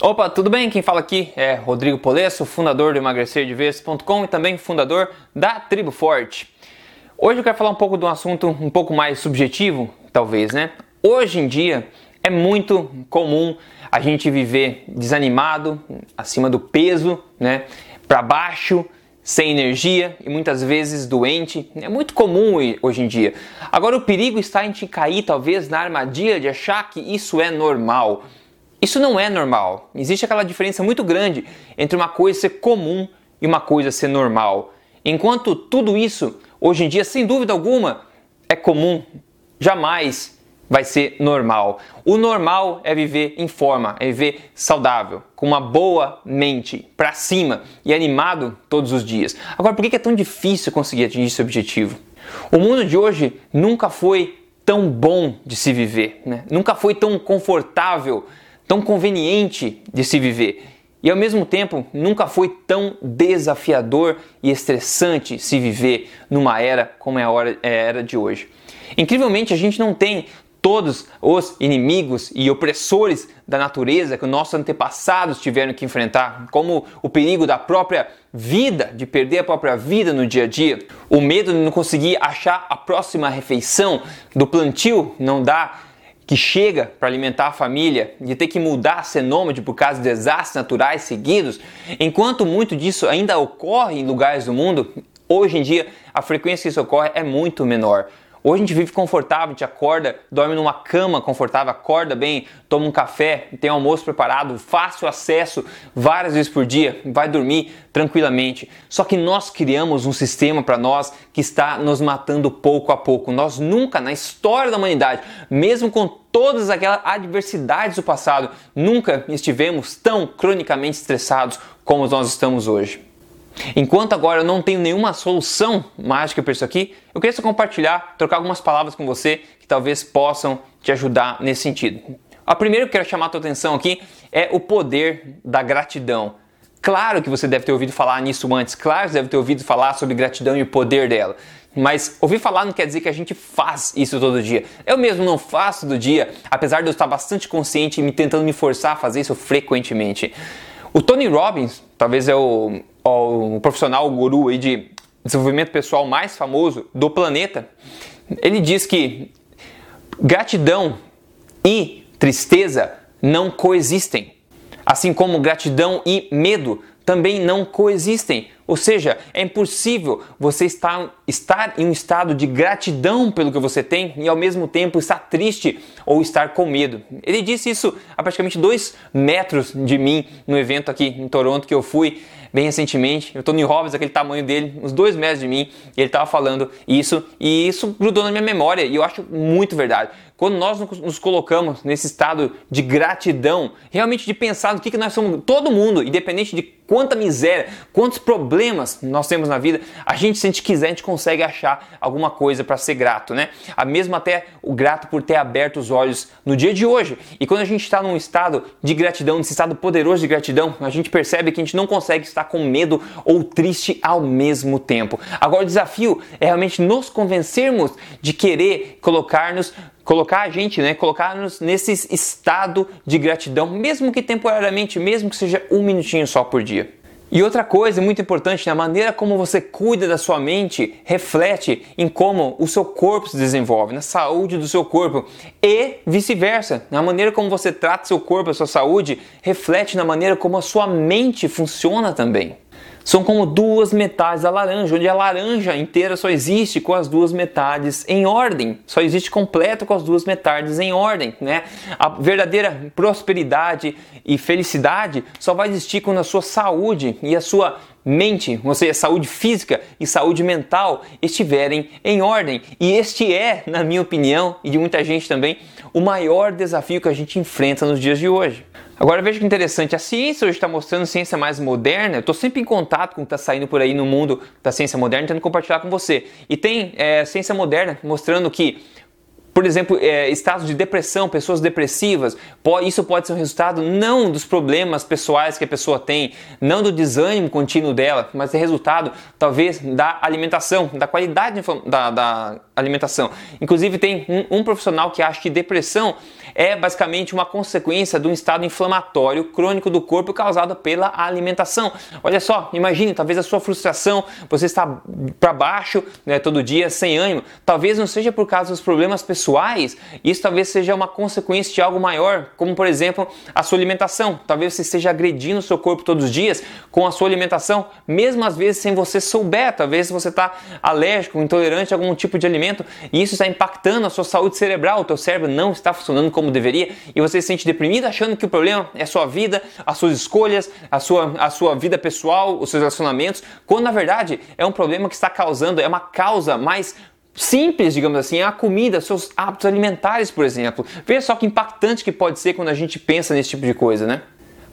Opa, tudo bem? Quem fala aqui é Rodrigo Polesso, fundador do emagrecerdevez.com e também fundador da Tribo Forte. Hoje eu quero falar um pouco de um assunto um pouco mais subjetivo, talvez, né? Hoje em dia é muito comum a gente viver desanimado, acima do peso, né? Para baixo, sem energia e muitas vezes doente. É muito comum hoje em dia. Agora o perigo está em te cair talvez na armadilha de achar que isso é normal. Isso não é normal. Existe aquela diferença muito grande entre uma coisa ser comum e uma coisa ser normal. Enquanto tudo isso, hoje em dia, sem dúvida alguma, é comum, jamais vai ser normal. O normal é viver em forma, é viver saudável, com uma boa mente, para cima e animado todos os dias. Agora, por que é tão difícil conseguir atingir esse objetivo? O mundo de hoje nunca foi tão bom de se viver, né? nunca foi tão confortável tão conveniente de se viver e ao mesmo tempo nunca foi tão desafiador e estressante se viver numa era como é a era de hoje. Incrivelmente, a gente não tem todos os inimigos e opressores da natureza que nossos antepassados tiveram que enfrentar, como o perigo da própria vida, de perder a própria vida no dia a dia, o medo de não conseguir achar a próxima refeição, do plantio não dar que chega para alimentar a família, de ter que mudar, ser nômade por causa de desastres naturais seguidos, enquanto muito disso ainda ocorre em lugares do mundo, hoje em dia a frequência que isso ocorre é muito menor. Hoje a gente vive confortável, a gente acorda, dorme numa cama confortável, acorda bem, toma um café, tem almoço preparado, fácil acesso várias vezes por dia, vai dormir tranquilamente. Só que nós criamos um sistema para nós que está nos matando pouco a pouco. Nós nunca na história da humanidade, mesmo com todas aquelas adversidades do passado, nunca estivemos tão cronicamente estressados como nós estamos hoje. Enquanto agora eu não tenho nenhuma solução mágica para isso aqui, eu queria só compartilhar, trocar algumas palavras com você que talvez possam te ajudar nesse sentido. A primeira que eu quero chamar a tua atenção aqui é o poder da gratidão. Claro que você deve ter ouvido falar nisso antes, claro que você deve ter ouvido falar sobre gratidão e o poder dela. Mas ouvir falar não quer dizer que a gente faz isso todo dia. Eu mesmo não faço todo dia, apesar de eu estar bastante consciente e me tentando me forçar a fazer isso frequentemente. O Tony Robbins, talvez é o, o profissional o guru aí de desenvolvimento pessoal mais famoso do planeta, ele diz que gratidão e tristeza não coexistem. Assim como gratidão e medo também não coexistem. Ou seja, é impossível você estar, estar em um estado de gratidão pelo que você tem e ao mesmo tempo estar triste ou estar com medo. Ele disse isso a praticamente dois metros de mim no evento aqui em Toronto que eu fui bem recentemente. O Tony Robbins, aquele tamanho dele, uns dois metros de mim, ele estava falando isso e isso grudou na minha memória e eu acho muito verdade. Quando nós nos colocamos nesse estado de gratidão, realmente de pensar no que, que nós somos, todo mundo, independente de quanta miséria, quantos problemas nós temos na vida, a gente, se a gente quiser, a gente consegue achar alguma coisa para ser grato, né? A mesmo até o grato por ter aberto os olhos no dia de hoje. E quando a gente está num estado de gratidão, nesse estado poderoso de gratidão, a gente percebe que a gente não consegue estar com medo ou triste ao mesmo tempo. Agora o desafio é realmente nos convencermos de querer colocar-nos colocar a gente, né, colocar-nos nesse estado de gratidão, mesmo que temporariamente, mesmo que seja um minutinho só por dia. E outra coisa muito importante, na maneira como você cuida da sua mente, reflete em como o seu corpo se desenvolve, na saúde do seu corpo e vice-versa. Na maneira como você trata seu corpo, a sua saúde, reflete na maneira como a sua mente funciona também são como duas metades da laranja, onde a laranja inteira só existe com as duas metades em ordem, só existe completo com as duas metades em ordem, né? A verdadeira prosperidade e felicidade só vai existir quando a sua saúde e a sua mente, ou seja, saúde física e saúde mental estiverem em ordem. E este é, na minha opinião e de muita gente também, o maior desafio que a gente enfrenta nos dias de hoje. Agora veja que interessante, a ciência hoje está mostrando ciência mais moderna. Eu estou sempre em contato com o que está saindo por aí no mundo da ciência moderna, tentando compartilhar com você. E tem é, ciência moderna mostrando que por exemplo, é, estados de depressão, pessoas depressivas, isso pode ser um resultado não dos problemas pessoais que a pessoa tem, não do desânimo contínuo dela, mas é resultado talvez da alimentação, da qualidade da, da alimentação. Inclusive tem um, um profissional que acha que depressão é basicamente uma consequência de um estado inflamatório crônico do corpo causado pela alimentação. Olha só, imagine, talvez a sua frustração, você está para baixo né, todo dia, sem ânimo, talvez não seja por causa dos problemas pessoais, isso talvez seja uma consequência de algo maior, como por exemplo a sua alimentação. Talvez você esteja agredindo o seu corpo todos os dias com a sua alimentação, mesmo às vezes sem você souber, talvez você está alérgico, intolerante a algum tipo de alimento e isso está impactando a sua saúde cerebral, o teu cérebro não está funcionando como como deveria e você se sente deprimido achando que o problema é a sua vida, as suas escolhas, a sua, a sua vida pessoal, os seus relacionamentos, quando na verdade é um problema que está causando, é uma causa mais simples, digamos assim, a comida, seus hábitos alimentares, por exemplo. Veja só que impactante que pode ser quando a gente pensa nesse tipo de coisa, né?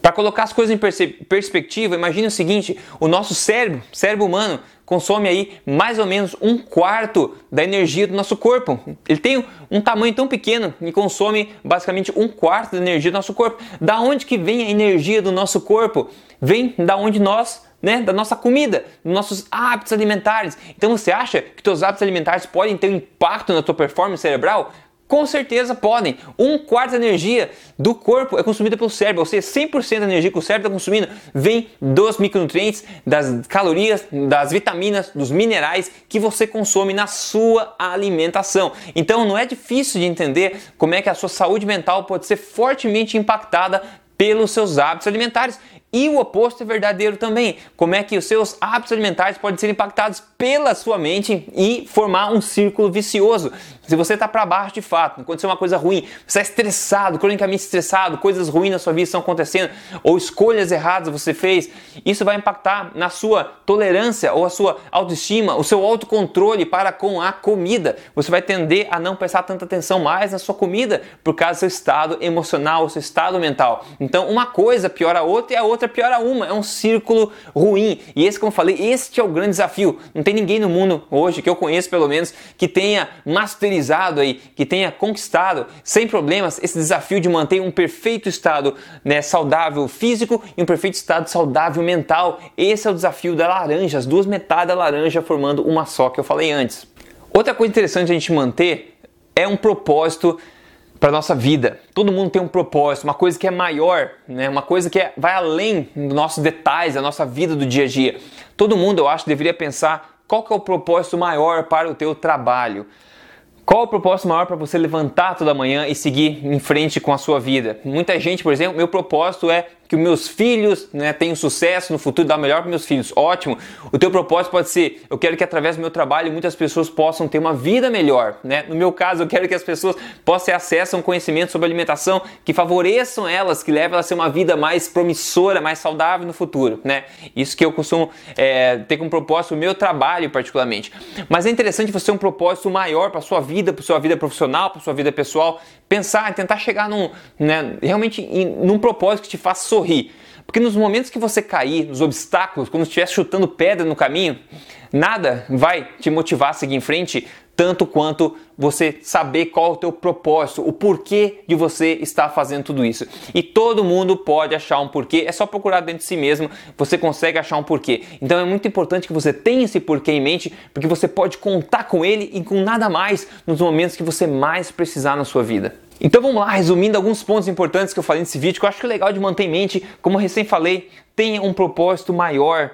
Para colocar as coisas em perspectiva, imagine o seguinte: o nosso cérebro, cérebro humano, consome aí mais ou menos um quarto da energia do nosso corpo. Ele tem um tamanho tão pequeno e consome basicamente um quarto da energia do nosso corpo. Da onde que vem a energia do nosso corpo? Vem da onde nós né, da nossa comida, dos nossos hábitos alimentares. Então você acha que seus hábitos alimentares podem ter um impacto na tua performance cerebral? Com certeza podem. Um quarto da energia do corpo é consumida pelo cérebro, ou seja, 100% da energia que o cérebro está consumindo vem dos micronutrientes, das calorias, das vitaminas, dos minerais que você consome na sua alimentação. Então não é difícil de entender como é que a sua saúde mental pode ser fortemente impactada pelos seus hábitos alimentares. E o oposto é verdadeiro também. Como é que os seus hábitos alimentares podem ser impactados pela sua mente e formar um círculo vicioso. Se você está para baixo de fato, aconteceu uma coisa ruim, você está estressado, cronicamente estressado, coisas ruins na sua vida estão acontecendo, ou escolhas erradas você fez, isso vai impactar na sua tolerância ou a sua autoestima, o seu autocontrole para com a comida. Você vai tender a não prestar tanta atenção mais na sua comida por causa do seu estado emocional, o seu estado mental. Então, uma coisa piora a outra e a outra piora uma. É um círculo ruim. E esse, como eu falei, este é o grande desafio. Não tem ninguém no mundo hoje, que eu conheço pelo menos, que tenha masterizado aí, que tenha conquistado sem problemas esse desafio de manter um perfeito estado né, saudável físico e um perfeito estado saudável mental. Esse é o desafio da laranja, as duas metades da laranja formando uma só que eu falei antes. Outra coisa interessante a gente manter é um propósito para nossa vida. Todo mundo tem um propósito, uma coisa que é maior, né? Uma coisa que é, vai além dos nossos detalhes, da nossa vida do dia a dia. Todo mundo, eu acho, deveria pensar qual que é o propósito maior para o teu trabalho. Qual o propósito maior para você levantar toda manhã e seguir em frente com a sua vida? Muita gente, por exemplo, meu propósito é que meus filhos né, tenham sucesso no futuro, dar o melhor para meus filhos. Ótimo. O teu propósito pode ser: eu quero que através do meu trabalho muitas pessoas possam ter uma vida melhor. Né? No meu caso, eu quero que as pessoas possam ter acesso a um conhecimento sobre alimentação que favoreçam elas, que levem elas a ter uma vida mais promissora, mais saudável no futuro. Né? Isso que eu costumo é, ter como propósito o meu trabalho, particularmente. Mas é interessante você ter um propósito maior para sua vida, para sua vida profissional, para sua vida pessoal. Pensar, tentar chegar num, né, realmente em, num propósito que te faça sorrir. Porque nos momentos que você cair, nos obstáculos, quando estiver chutando pedra no caminho, nada vai te motivar a seguir em frente tanto quanto você saber qual é o teu propósito, o porquê de você estar fazendo tudo isso. E todo mundo pode achar um porquê, é só procurar dentro de si mesmo, você consegue achar um porquê. Então é muito importante que você tenha esse porquê em mente, porque você pode contar com ele e com nada mais nos momentos que você mais precisar na sua vida. Então vamos lá, resumindo alguns pontos importantes que eu falei nesse vídeo, que eu acho que é legal de manter em mente, como recém falei, tenha um propósito maior,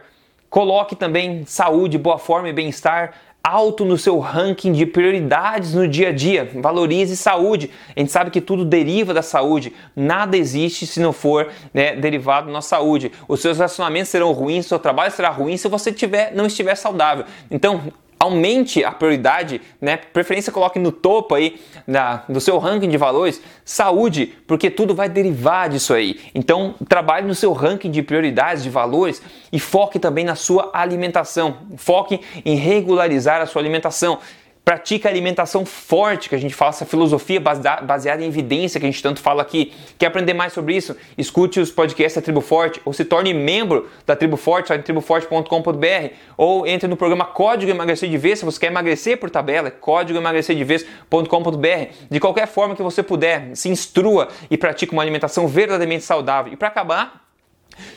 coloque também saúde, boa forma e bem-estar alto no seu ranking de prioridades no dia a dia. Valorize saúde. A gente sabe que tudo deriva da saúde. Nada existe se não for né, derivado da saúde. Os seus relacionamentos serão ruins, seu trabalho será ruim se você tiver, não estiver saudável. Então, aumente a prioridade, né? Preferência coloque no topo aí da, do seu ranking de valores saúde, porque tudo vai derivar disso aí. Então, trabalhe no seu ranking de prioridades, de valores e foque também na sua alimentação. Foque em regularizar a sua alimentação. Pratica alimentação forte, que a gente fala essa filosofia baseada em evidência que a gente tanto fala aqui. Quer aprender mais sobre isso? Escute os podcasts da Tribo Forte ou se torne membro da Tribo Forte, lá em triboforte.com.br ou entre no programa Código Emagrecer de Vez, se você quer emagrecer por tabela, é código de vez.com.br. De qualquer forma que você puder, se instrua e pratique uma alimentação verdadeiramente saudável. E para acabar,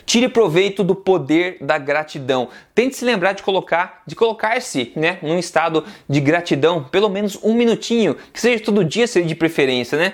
Tire proveito do poder da gratidão. Tente se lembrar de colocar, de colocar-se, né, num estado de gratidão, pelo menos um minutinho, que seja todo dia, seria de preferência, né?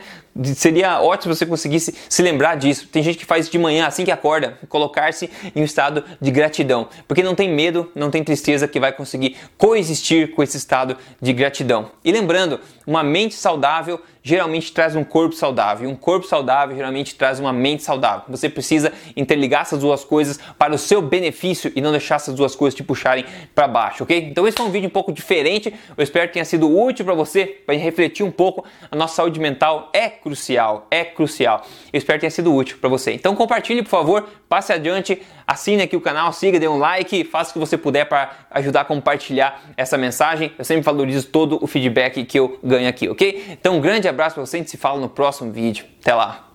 Seria ótimo se você conseguisse se lembrar disso. Tem gente que faz de manhã, assim que acorda, colocar-se em um estado de gratidão, porque não tem medo, não tem tristeza que vai conseguir coexistir com esse estado de gratidão. E lembrando, uma mente saudável geralmente traz um corpo saudável, um corpo saudável geralmente traz uma mente saudável. Você precisa interligar essas duas coisas para o seu benefício e não deixar essas duas coisas te puxarem para baixo, ok? Então esse foi um vídeo um pouco diferente. Eu espero que tenha sido útil para você, para refletir um pouco. A nossa saúde mental é crucial, é crucial. Eu espero que tenha sido útil para você. Então compartilhe, por favor, passe adiante, assine aqui o canal, siga, dê um like, faça o que você puder para ajudar a compartilhar essa mensagem. Eu sempre valorizo todo o feedback que eu ganho aqui, ok? Então um grande abraço para você, gente se fala no próximo vídeo. Até lá!